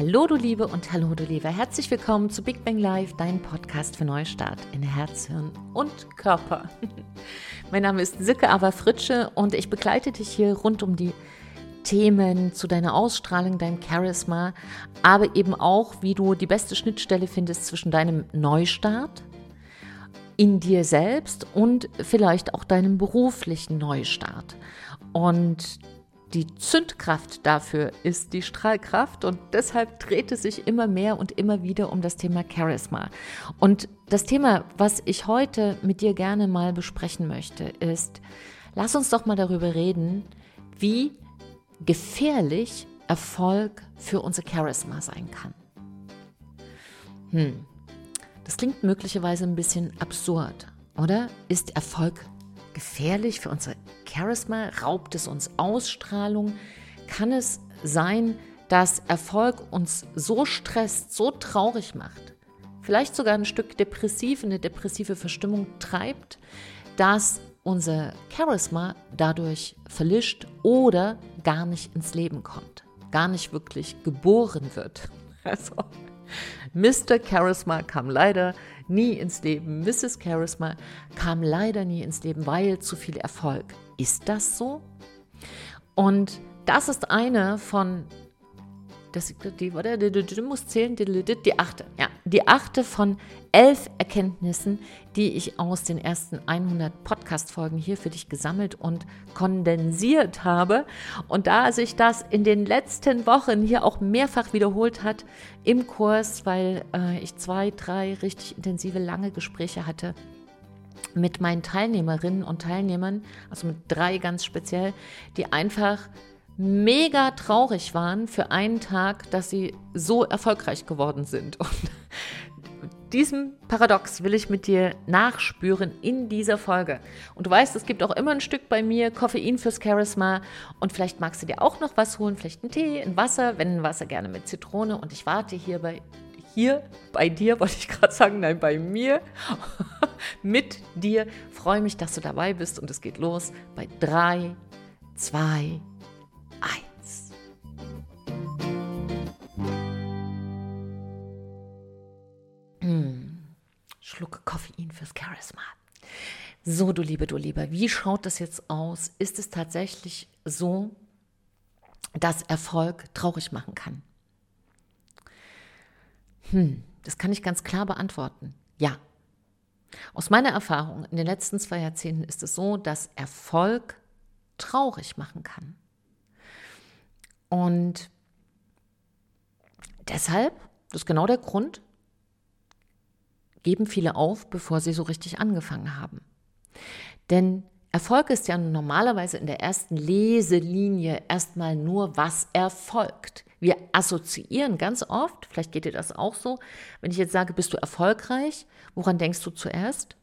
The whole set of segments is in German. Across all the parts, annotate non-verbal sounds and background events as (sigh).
Hallo du Liebe und hallo du Liebe. Herzlich willkommen zu Big Bang Live, dein Podcast für Neustart in Herz, Hirn und Körper. (laughs) mein Name ist Silke Aber Fritsche und ich begleite dich hier rund um die Themen zu deiner Ausstrahlung, deinem Charisma, aber eben auch, wie du die beste Schnittstelle findest zwischen deinem Neustart in dir selbst und vielleicht auch deinem beruflichen Neustart. Und die Zündkraft dafür ist die Strahlkraft und deshalb dreht es sich immer mehr und immer wieder um das Thema Charisma. Und das Thema, was ich heute mit dir gerne mal besprechen möchte, ist, lass uns doch mal darüber reden, wie gefährlich Erfolg für unser Charisma sein kann. Hm, das klingt möglicherweise ein bisschen absurd, oder? Ist Erfolg gefährlich für unser Charisma? Raubt es uns Ausstrahlung? Kann es sein, dass Erfolg uns so stresst, so traurig macht, vielleicht sogar ein Stück depressiv, eine depressive Verstimmung treibt, dass unser Charisma dadurch verlischt oder gar nicht ins Leben kommt, gar nicht wirklich geboren wird. (laughs) Also, Mr. Charisma kam leider nie ins Leben, Mrs. Charisma kam leider nie ins Leben, weil zu viel Erfolg. Ist das so? Und das ist eine von das, die, die, muss zählen, die, die achte, ja, die achte von elf Erkenntnissen, die ich aus den ersten 100 Podcast-Folgen hier für dich gesammelt und kondensiert habe. Und da sich das in den letzten Wochen hier auch mehrfach wiederholt hat im Kurs, weil äh, ich zwei, drei richtig intensive, lange Gespräche hatte, mit meinen Teilnehmerinnen und Teilnehmern, also mit drei ganz speziell, die einfach mega traurig waren für einen Tag, dass sie so erfolgreich geworden sind. Und (laughs) diesem Paradox will ich mit dir nachspüren in dieser Folge. Und du weißt, es gibt auch immer ein Stück bei mir Koffein fürs Charisma. Und vielleicht magst du dir auch noch was holen, vielleicht einen Tee, ein Wasser, wenn ein Wasser gerne mit Zitrone. Und ich warte hier bei hier bei dir, wollte ich gerade sagen, nein, bei mir, (laughs) mit dir. Freue mich, dass du dabei bist und es geht los bei 3, 2, 1. Koffein fürs Charisma. So, du Liebe, du Lieber, wie schaut das jetzt aus? Ist es tatsächlich so, dass Erfolg traurig machen kann? Hm, das kann ich ganz klar beantworten. Ja. Aus meiner Erfahrung in den letzten zwei Jahrzehnten ist es so, dass Erfolg traurig machen kann. Und deshalb, das ist genau der Grund, geben viele auf, bevor sie so richtig angefangen haben. Denn Erfolg ist ja normalerweise in der ersten Leselinie erstmal nur, was erfolgt. Wir assoziieren ganz oft, vielleicht geht dir das auch so, wenn ich jetzt sage, bist du erfolgreich, woran denkst du zuerst?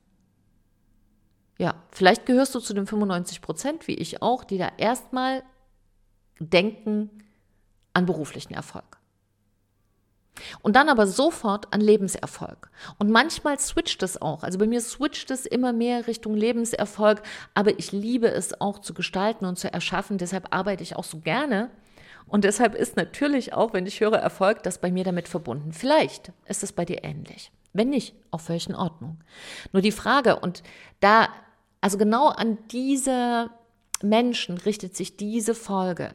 Ja, vielleicht gehörst du zu den 95 Prozent, wie ich auch, die da erstmal denken an beruflichen Erfolg. Und dann aber sofort an Lebenserfolg. Und manchmal switcht es auch. Also bei mir switcht es immer mehr Richtung Lebenserfolg, aber ich liebe es auch zu gestalten und zu erschaffen. Deshalb arbeite ich auch so gerne. Und deshalb ist natürlich auch, wenn ich höre Erfolg, das bei mir damit verbunden. Vielleicht ist es bei dir ähnlich. Wenn nicht, auch völlig in Ordnung. Nur die Frage, und da, also genau an diese Menschen richtet sich diese Folge.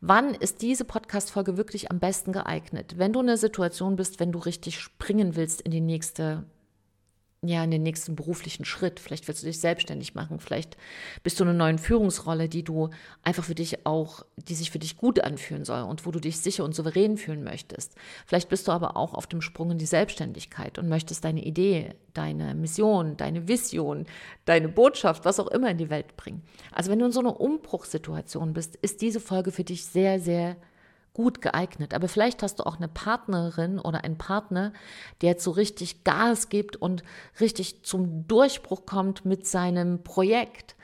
Wann ist diese Podcast-Folge wirklich am besten geeignet? Wenn du in einer Situation bist, wenn du richtig springen willst in die nächste ja, in den nächsten beruflichen Schritt. Vielleicht willst du dich selbstständig machen. Vielleicht bist du in einer neuen Führungsrolle, die du einfach für dich auch, die sich für dich gut anfühlen soll und wo du dich sicher und souverän fühlen möchtest. Vielleicht bist du aber auch auf dem Sprung in die Selbstständigkeit und möchtest deine Idee, deine Mission, deine Vision, deine Botschaft, was auch immer in die Welt bringen. Also wenn du in so einer Umbruchssituation bist, ist diese Folge für dich sehr, sehr gut geeignet. Aber vielleicht hast du auch eine Partnerin oder einen Partner, der jetzt so richtig Gas gibt und richtig zum Durchbruch kommt mit seinem Projekt.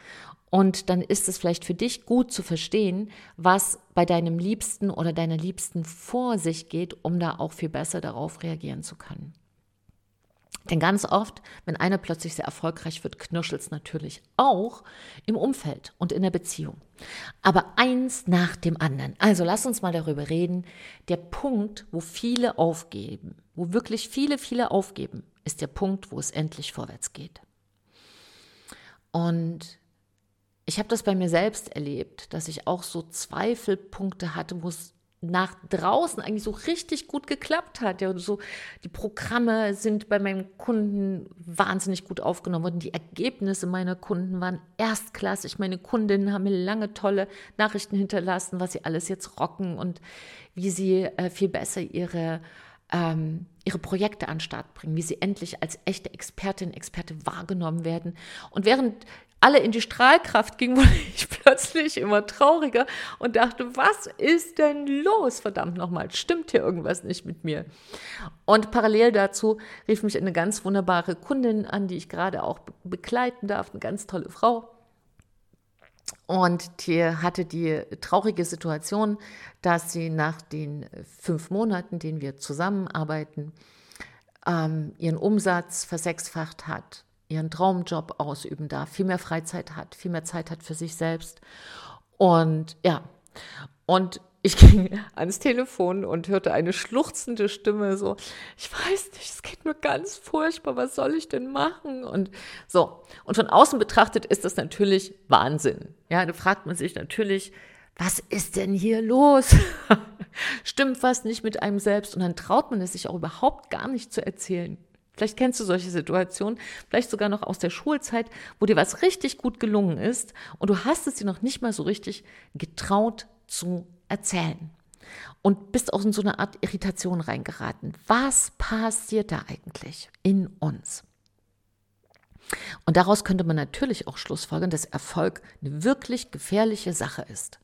Und dann ist es vielleicht für dich gut zu verstehen, was bei deinem Liebsten oder deiner Liebsten vor sich geht, um da auch viel besser darauf reagieren zu können. Denn ganz oft, wenn einer plötzlich sehr erfolgreich wird, knirschelt es natürlich auch im Umfeld und in der Beziehung. Aber eins nach dem anderen. Also lass uns mal darüber reden. Der Punkt, wo viele aufgeben, wo wirklich viele, viele aufgeben, ist der Punkt, wo es endlich vorwärts geht. Und ich habe das bei mir selbst erlebt, dass ich auch so Zweifelpunkte hatte, wo es nach draußen eigentlich so richtig gut geklappt hat. Ja, so die Programme sind bei meinen Kunden wahnsinnig gut aufgenommen worden. Die Ergebnisse meiner Kunden waren erstklassig. Meine Kundinnen haben mir lange tolle Nachrichten hinterlassen, was sie alles jetzt rocken und wie sie äh, viel besser ihre ähm, ihre Projekte an den Start bringen, wie sie endlich als echte Expertin, Experte wahrgenommen werden. Und während alle in die Strahlkraft gingen, (laughs) wurde ich plötzlich immer trauriger und dachte, was ist denn los? Verdammt nochmal, stimmt hier irgendwas nicht mit mir? Und parallel dazu rief mich eine ganz wunderbare Kundin an, die ich gerade auch begleiten darf, eine ganz tolle Frau. Und die hatte die traurige Situation, dass sie nach den fünf Monaten, denen wir zusammenarbeiten, ähm, ihren Umsatz versechsfacht hat ihren Traumjob ausüben darf, viel mehr Freizeit hat, viel mehr Zeit hat für sich selbst. Und ja, und ich (laughs) ging ans Telefon und hörte eine schluchzende Stimme so, ich weiß nicht, es geht mir ganz furchtbar, was soll ich denn machen? Und so, und von außen betrachtet ist das natürlich Wahnsinn. Ja, da fragt man sich natürlich, was ist denn hier los? (laughs) Stimmt was nicht mit einem selbst? Und dann traut man es sich auch überhaupt gar nicht zu erzählen. Vielleicht kennst du solche Situationen, vielleicht sogar noch aus der Schulzeit, wo dir was richtig gut gelungen ist und du hast es dir noch nicht mal so richtig getraut zu erzählen. Und bist auch in so eine Art Irritation reingeraten. Was passiert da eigentlich in uns? Und daraus könnte man natürlich auch schlussfolgern, dass Erfolg eine wirklich gefährliche Sache ist.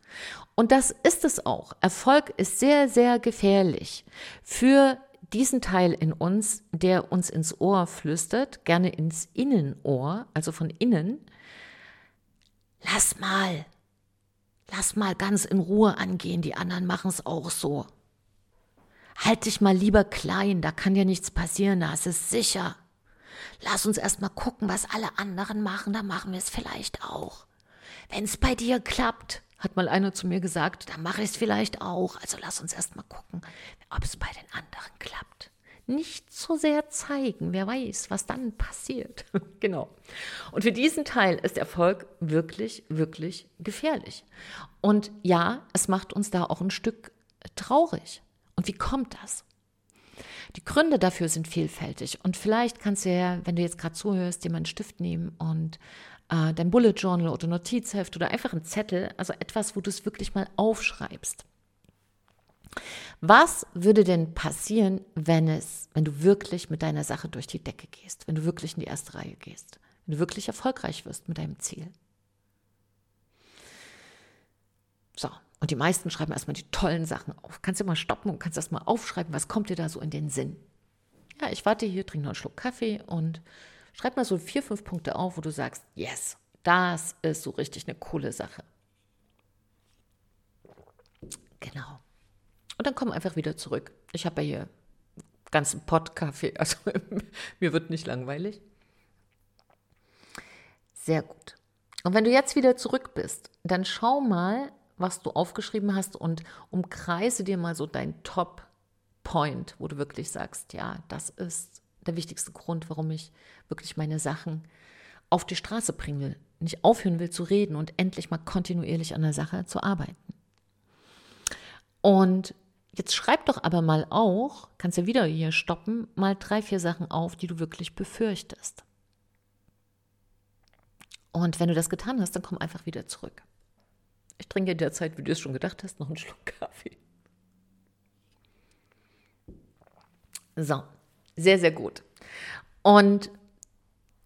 Und das ist es auch. Erfolg ist sehr, sehr gefährlich für diesen Teil in uns, der uns ins Ohr flüstert, gerne ins Innenohr, also von innen, lass mal, lass mal ganz in Ruhe angehen, die anderen machen es auch so. Halt dich mal lieber klein, da kann dir nichts passieren, da ist es sicher. Lass uns erst mal gucken, was alle anderen machen, dann machen wir es vielleicht auch. Wenn es bei dir klappt, hat mal einer zu mir gesagt, dann mache ich es vielleicht auch. Also lass uns erst mal gucken, ob es bei den anderen klappt. Nicht so sehr zeigen, wer weiß, was dann passiert. (laughs) genau. Und für diesen Teil ist Erfolg wirklich, wirklich gefährlich. Und ja, es macht uns da auch ein Stück traurig. Und wie kommt das? Die Gründe dafür sind vielfältig. Und vielleicht kannst du ja, wenn du jetzt gerade zuhörst, dir mal einen Stift nehmen und äh, dein Bullet Journal oder Notizheft oder einfach einen Zettel, also etwas, wo du es wirklich mal aufschreibst. Was würde denn passieren, wenn es, wenn du wirklich mit deiner Sache durch die Decke gehst, wenn du wirklich in die erste Reihe gehst, wenn du wirklich erfolgreich wirst mit deinem Ziel? So, und die meisten schreiben erstmal die tollen Sachen auf. Kannst du mal stoppen und kannst erstmal aufschreiben, was kommt dir da so in den Sinn? Ja, ich warte hier, trinke noch einen Schluck Kaffee und schreib mal so vier, fünf Punkte auf, wo du sagst, yes, das ist so richtig eine coole Sache. Genau. Dann komm einfach wieder zurück. Ich habe ja hier ganzen Pott Kaffee, (laughs) also mir wird nicht langweilig. Sehr gut. Und wenn du jetzt wieder zurück bist, dann schau mal, was du aufgeschrieben hast und umkreise dir mal so dein Top-Point, wo du wirklich sagst, ja, das ist der wichtigste Grund, warum ich wirklich meine Sachen auf die Straße bringen will, nicht aufhören will zu reden und endlich mal kontinuierlich an der Sache zu arbeiten. Und jetzt schreib doch aber mal auch, kannst ja wieder hier stoppen, mal drei, vier Sachen auf, die du wirklich befürchtest. Und wenn du das getan hast, dann komm einfach wieder zurück. Ich trinke in der Zeit, wie du es schon gedacht hast, noch einen Schluck Kaffee. So, sehr, sehr gut. Und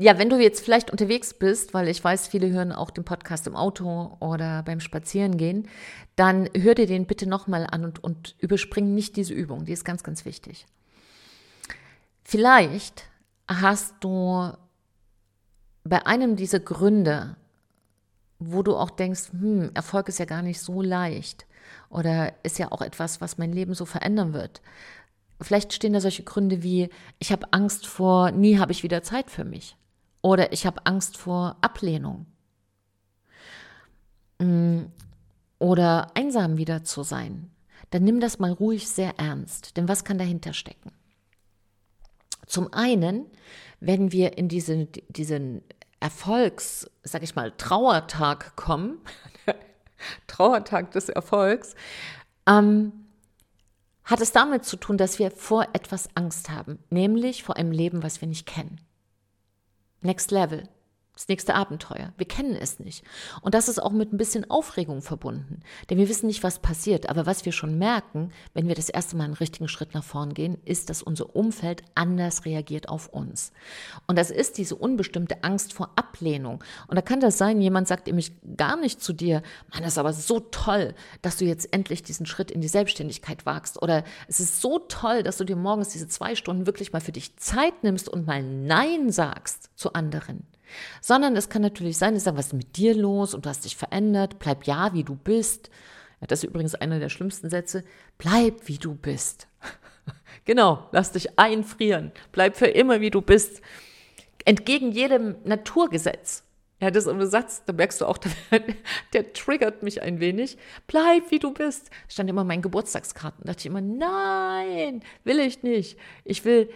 ja, wenn du jetzt vielleicht unterwegs bist, weil ich weiß, viele hören auch den Podcast im Auto oder beim Spazierengehen, dann hör dir den bitte nochmal an und, und überspring nicht diese Übung. Die ist ganz, ganz wichtig. Vielleicht hast du bei einem dieser Gründe, wo du auch denkst, hm, Erfolg ist ja gar nicht so leicht oder ist ja auch etwas, was mein Leben so verändern wird, vielleicht stehen da solche Gründe wie, ich habe Angst vor, nie habe ich wieder Zeit für mich. Oder ich habe Angst vor Ablehnung. Mm, oder einsam wieder zu sein. Dann nimm das mal ruhig sehr ernst. Denn was kann dahinter stecken? Zum einen, wenn wir in diesen, diesen Erfolgs, sag ich mal, Trauertag kommen, (laughs) Trauertag des Erfolgs, ähm, hat es damit zu tun, dass wir vor etwas Angst haben, nämlich vor einem Leben, was wir nicht kennen. Next Level das nächste Abenteuer. Wir kennen es nicht. Und das ist auch mit ein bisschen Aufregung verbunden. Denn wir wissen nicht, was passiert. Aber was wir schon merken, wenn wir das erste Mal einen richtigen Schritt nach vorn gehen, ist, dass unser Umfeld anders reagiert auf uns. Und das ist diese unbestimmte Angst vor Ablehnung. Und da kann das sein, jemand sagt nämlich gar nicht zu dir, Mann, das ist aber so toll, dass du jetzt endlich diesen Schritt in die Selbstständigkeit wagst. Oder es ist so toll, dass du dir morgens diese zwei Stunden wirklich mal für dich Zeit nimmst und mal Nein sagst zu anderen. Sondern es kann natürlich sein, dass sagen, was mit dir los und du hast dich verändert, bleib ja, wie du bist. Ja, das ist übrigens einer der schlimmsten Sätze. Bleib, wie du bist. (laughs) genau, lass dich einfrieren. Bleib für immer, wie du bist. Entgegen jedem Naturgesetz. Ja, das ist ein Satz, da merkst du auch, (laughs) der, triggert mich ein wenig. Bleib, wie du bist. Stand immer in meinen Geburtstagskarten. Da dachte ich immer, nein, will ich nicht. Ich will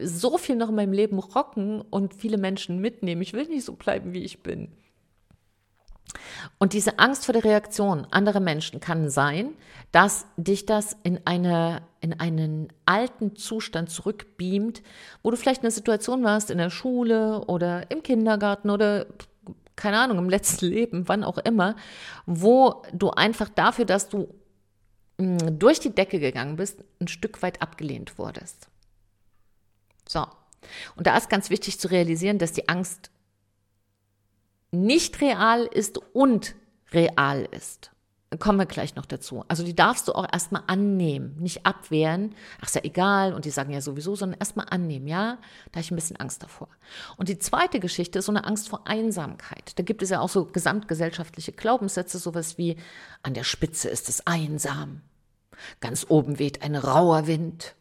so viel noch in meinem Leben rocken und viele Menschen mitnehmen. Ich will nicht so bleiben, wie ich bin. Und diese Angst vor der Reaktion anderer Menschen kann sein, dass dich das in, eine, in einen alten Zustand zurückbeamt, wo du vielleicht in einer Situation warst, in der Schule oder im Kindergarten oder keine Ahnung, im letzten Leben, wann auch immer, wo du einfach dafür, dass du mm, durch die Decke gegangen bist, ein Stück weit abgelehnt wurdest. So. Und da ist ganz wichtig zu realisieren, dass die Angst nicht real ist und real ist. Dann kommen wir gleich noch dazu. Also die darfst du auch erstmal annehmen, nicht abwehren. Ach, ist ja egal und die sagen ja sowieso, sondern erstmal annehmen. Ja, da habe ich ein bisschen Angst davor. Und die zweite Geschichte ist so eine Angst vor Einsamkeit. Da gibt es ja auch so gesamtgesellschaftliche Glaubenssätze, sowas wie an der Spitze ist es einsam. Ganz oben weht ein rauer Wind.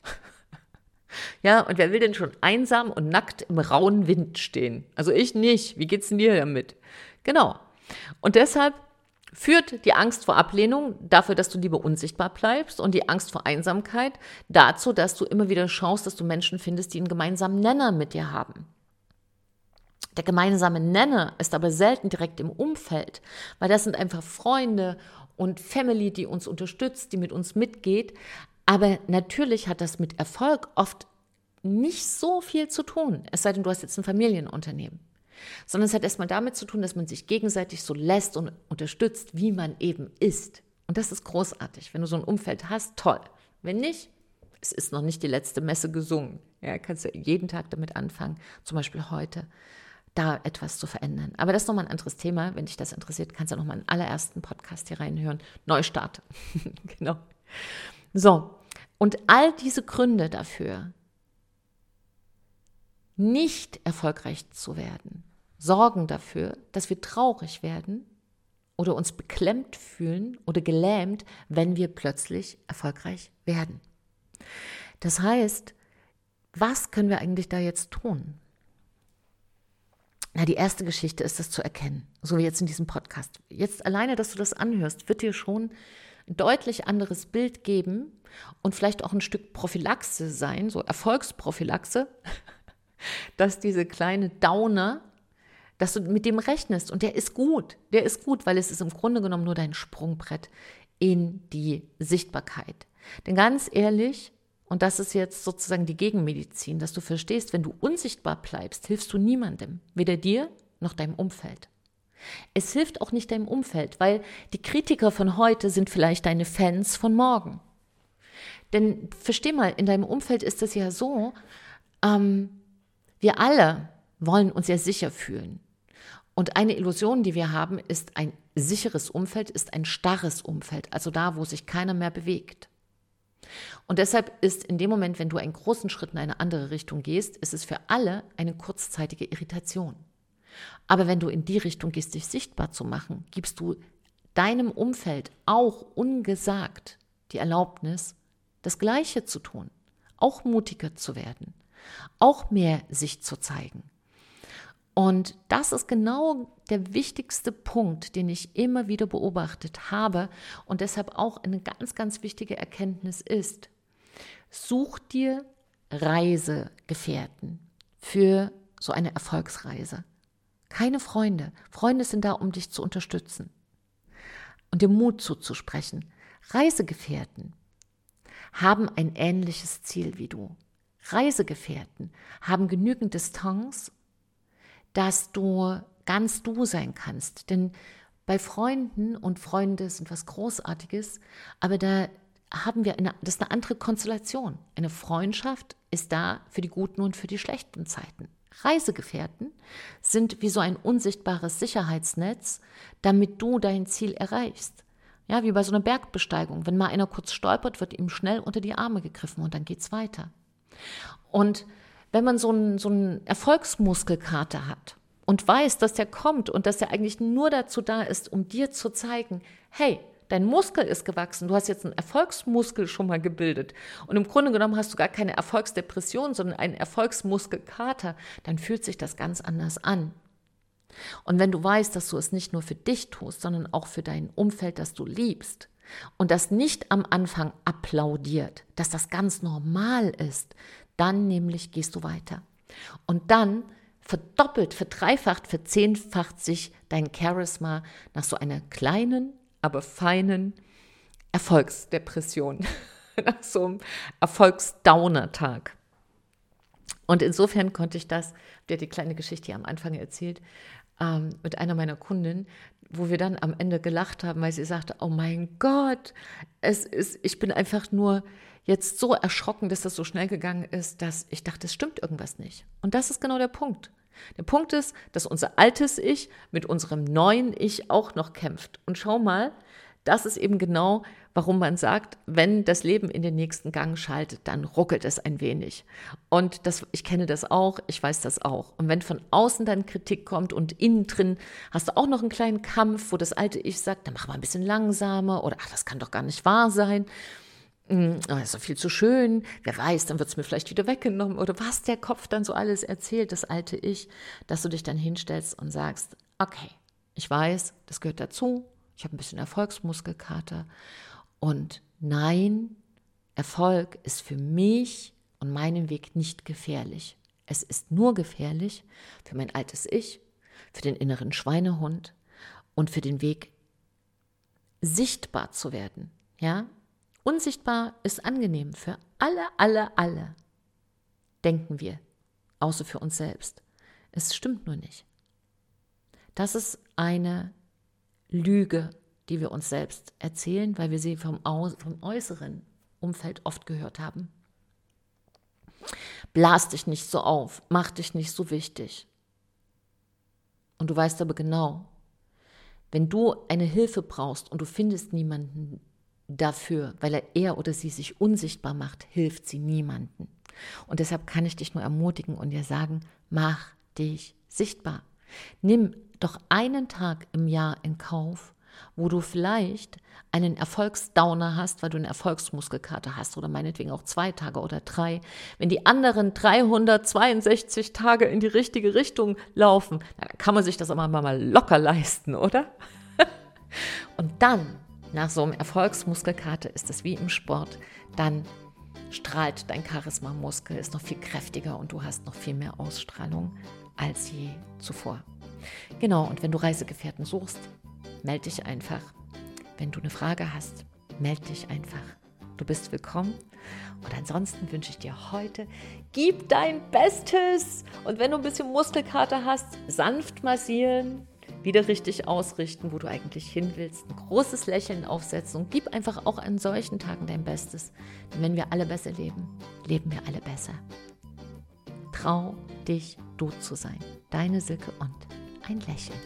Ja, und wer will denn schon einsam und nackt im rauen Wind stehen? Also ich nicht. Wie geht's denn dir damit? Genau. Und deshalb führt die Angst vor Ablehnung dafür, dass du lieber unsichtbar bleibst und die Angst vor Einsamkeit dazu, dass du immer wieder schaust, dass du Menschen findest, die einen gemeinsamen Nenner mit dir haben. Der gemeinsame Nenner ist aber selten direkt im Umfeld, weil das sind einfach Freunde und Family, die uns unterstützt, die mit uns mitgeht. Aber natürlich hat das mit Erfolg oft nicht so viel zu tun, es sei denn, du hast jetzt ein Familienunternehmen. Sondern es hat erstmal damit zu tun, dass man sich gegenseitig so lässt und unterstützt, wie man eben ist. Und das ist großartig. Wenn du so ein Umfeld hast, toll. Wenn nicht, es ist noch nicht die letzte Messe gesungen. Ja, kannst du jeden Tag damit anfangen, zum Beispiel heute, da etwas zu verändern. Aber das ist nochmal ein anderes Thema. Wenn dich das interessiert, kannst du nochmal einen allerersten Podcast hier reinhören. Neustart. (laughs) genau. So. Und all diese Gründe dafür, nicht erfolgreich zu werden, sorgen dafür, dass wir traurig werden oder uns beklemmt fühlen oder gelähmt, wenn wir plötzlich erfolgreich werden. Das heißt, was können wir eigentlich da jetzt tun? Na, die erste Geschichte ist das zu erkennen, so wie jetzt in diesem Podcast. Jetzt alleine, dass du das anhörst, wird dir schon deutlich anderes Bild geben und vielleicht auch ein Stück Prophylaxe sein, so Erfolgsprophylaxe, (laughs) dass diese kleine Downer, dass du mit dem rechnest und der ist gut, der ist gut, weil es ist im Grunde genommen nur dein Sprungbrett in die Sichtbarkeit. Denn ganz ehrlich, und das ist jetzt sozusagen die Gegenmedizin, dass du verstehst, wenn du unsichtbar bleibst, hilfst du niemandem, weder dir noch deinem Umfeld. Es hilft auch nicht deinem Umfeld, weil die Kritiker von heute sind vielleicht deine Fans von morgen. Denn versteh mal, in deinem Umfeld ist es ja so, ähm, wir alle wollen uns ja sicher fühlen. Und eine Illusion, die wir haben, ist ein sicheres Umfeld, ist ein starres Umfeld, also da, wo sich keiner mehr bewegt. Und deshalb ist in dem Moment, wenn du einen großen Schritt in eine andere Richtung gehst, ist es für alle eine kurzzeitige Irritation. Aber wenn du in die Richtung gehst, dich sichtbar zu machen, gibst du deinem Umfeld auch ungesagt die Erlaubnis, das Gleiche zu tun auch mutiger zu werden, auch mehr sich zu zeigen. Und das ist genau der wichtigste Punkt, den ich immer wieder beobachtet habe und deshalb auch eine ganz, ganz wichtige Erkenntnis ist. Such dir Reisegefährten für so eine Erfolgsreise. Keine Freunde. Freunde sind da, um dich zu unterstützen und dir Mut zuzusprechen. Reisegefährten haben ein ähnliches Ziel wie du. Reisegefährten haben genügend Distanz, dass du ganz du sein kannst. Denn bei Freunden und Freunde sind was Großartiges, aber da haben wir eine, das ist eine andere Konstellation. Eine Freundschaft ist da für die guten und für die schlechten Zeiten. Reisegefährten sind wie so ein unsichtbares Sicherheitsnetz, damit du dein Ziel erreichst. Ja, wie bei so einer Bergbesteigung. Wenn mal einer kurz stolpert, wird ihm schnell unter die Arme gegriffen und dann geht's weiter. Und wenn man so einen, so einen Erfolgsmuskelkater hat und weiß, dass der kommt und dass er eigentlich nur dazu da ist, um dir zu zeigen, hey, dein Muskel ist gewachsen, du hast jetzt einen Erfolgsmuskel schon mal gebildet und im Grunde genommen hast du gar keine Erfolgsdepression, sondern einen Erfolgsmuskelkater, dann fühlt sich das ganz anders an. Und wenn du weißt, dass du es nicht nur für dich tust, sondern auch für dein Umfeld, das du liebst, und das nicht am Anfang applaudiert, dass das ganz normal ist, dann nämlich gehst du weiter. Und dann verdoppelt, verdreifacht, verzehnfacht sich dein Charisma nach so einer kleinen, aber feinen Erfolgsdepression, (laughs) nach so einem Erfolgsdowner-Tag. Und insofern konnte ich das, der die kleine Geschichte am Anfang erzählt, ähm, mit einer meiner Kundinnen, wo wir dann am Ende gelacht haben, weil sie sagte, oh mein Gott, es ist, ich bin einfach nur jetzt so erschrocken, dass das so schnell gegangen ist, dass ich dachte, es stimmt irgendwas nicht. Und das ist genau der Punkt. Der Punkt ist, dass unser altes Ich mit unserem neuen Ich auch noch kämpft. Und schau mal, das ist eben genau, warum man sagt, wenn das Leben in den nächsten Gang schaltet, dann ruckelt es ein wenig. Und das, ich kenne das auch, ich weiß das auch. Und wenn von außen dann Kritik kommt und innen drin hast du auch noch einen kleinen Kampf, wo das alte Ich sagt, dann mach mal ein bisschen langsamer oder ach, das kann doch gar nicht wahr sein. Hm, oh, ist doch viel zu schön, wer weiß, dann wird es mir vielleicht wieder weggenommen oder was der Kopf dann so alles erzählt, das alte Ich, dass du dich dann hinstellst und sagst, okay, ich weiß, das gehört dazu, ich habe ein bisschen Erfolgsmuskelkater und nein, Erfolg ist für mich und meinen Weg nicht gefährlich. Es ist nur gefährlich für mein altes Ich, für den inneren Schweinehund und für den Weg sichtbar zu werden. Ja, unsichtbar ist angenehm für alle, alle, alle. Denken wir, außer für uns selbst. Es stimmt nur nicht. Das ist eine Lüge, die wir uns selbst erzählen, weil wir sie vom, vom äußeren Umfeld oft gehört haben. Blas dich nicht so auf, mach dich nicht so wichtig. Und du weißt aber genau, wenn du eine Hilfe brauchst und du findest niemanden dafür, weil er, er oder sie sich unsichtbar macht, hilft sie niemanden. Und deshalb kann ich dich nur ermutigen und dir sagen, mach dich sichtbar. Nimm doch einen Tag im Jahr in Kauf, wo du vielleicht einen Erfolgsdowner hast, weil du eine Erfolgsmuskelkarte hast oder meinetwegen auch zwei Tage oder drei. Wenn die anderen 362 Tage in die richtige Richtung laufen, dann kann man sich das aber mal locker leisten, oder? (laughs) Und dann, nach so einem Erfolgsmuskelkarte, ist es wie im Sport, dann strahlt dein Charisma-Muskel, ist noch viel kräftiger und du hast noch viel mehr Ausstrahlung als je zuvor. Genau, und wenn du Reisegefährten suchst, melde dich einfach. Wenn du eine Frage hast, melde dich einfach. Du bist willkommen. Und ansonsten wünsche ich dir heute, gib dein Bestes. Und wenn du ein bisschen Muskelkater hast, sanft massieren, wieder richtig ausrichten, wo du eigentlich hin willst, ein großes Lächeln aufsetzen und gib einfach auch an solchen Tagen dein Bestes. Denn wenn wir alle besser leben, leben wir alle besser. Trau dich, du zu sein. Deine Silke und ein Lächeln.